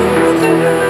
the road.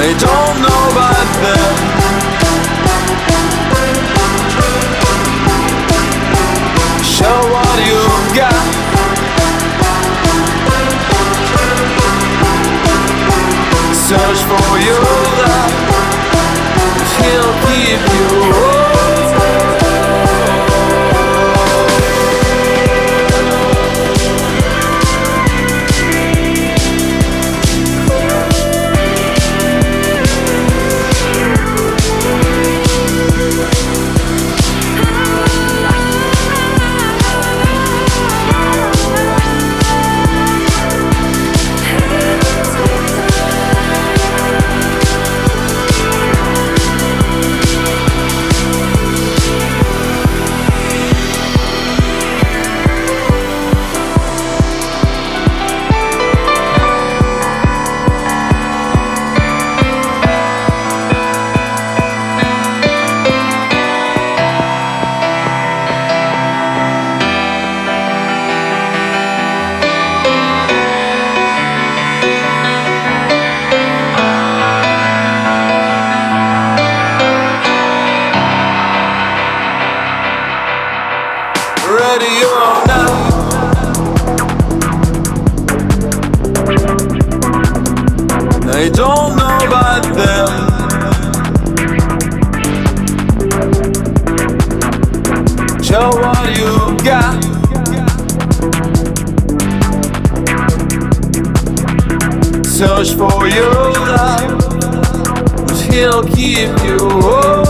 I don't know about I don't know about them. Show what you got? Search for your love But he'll keep you Ready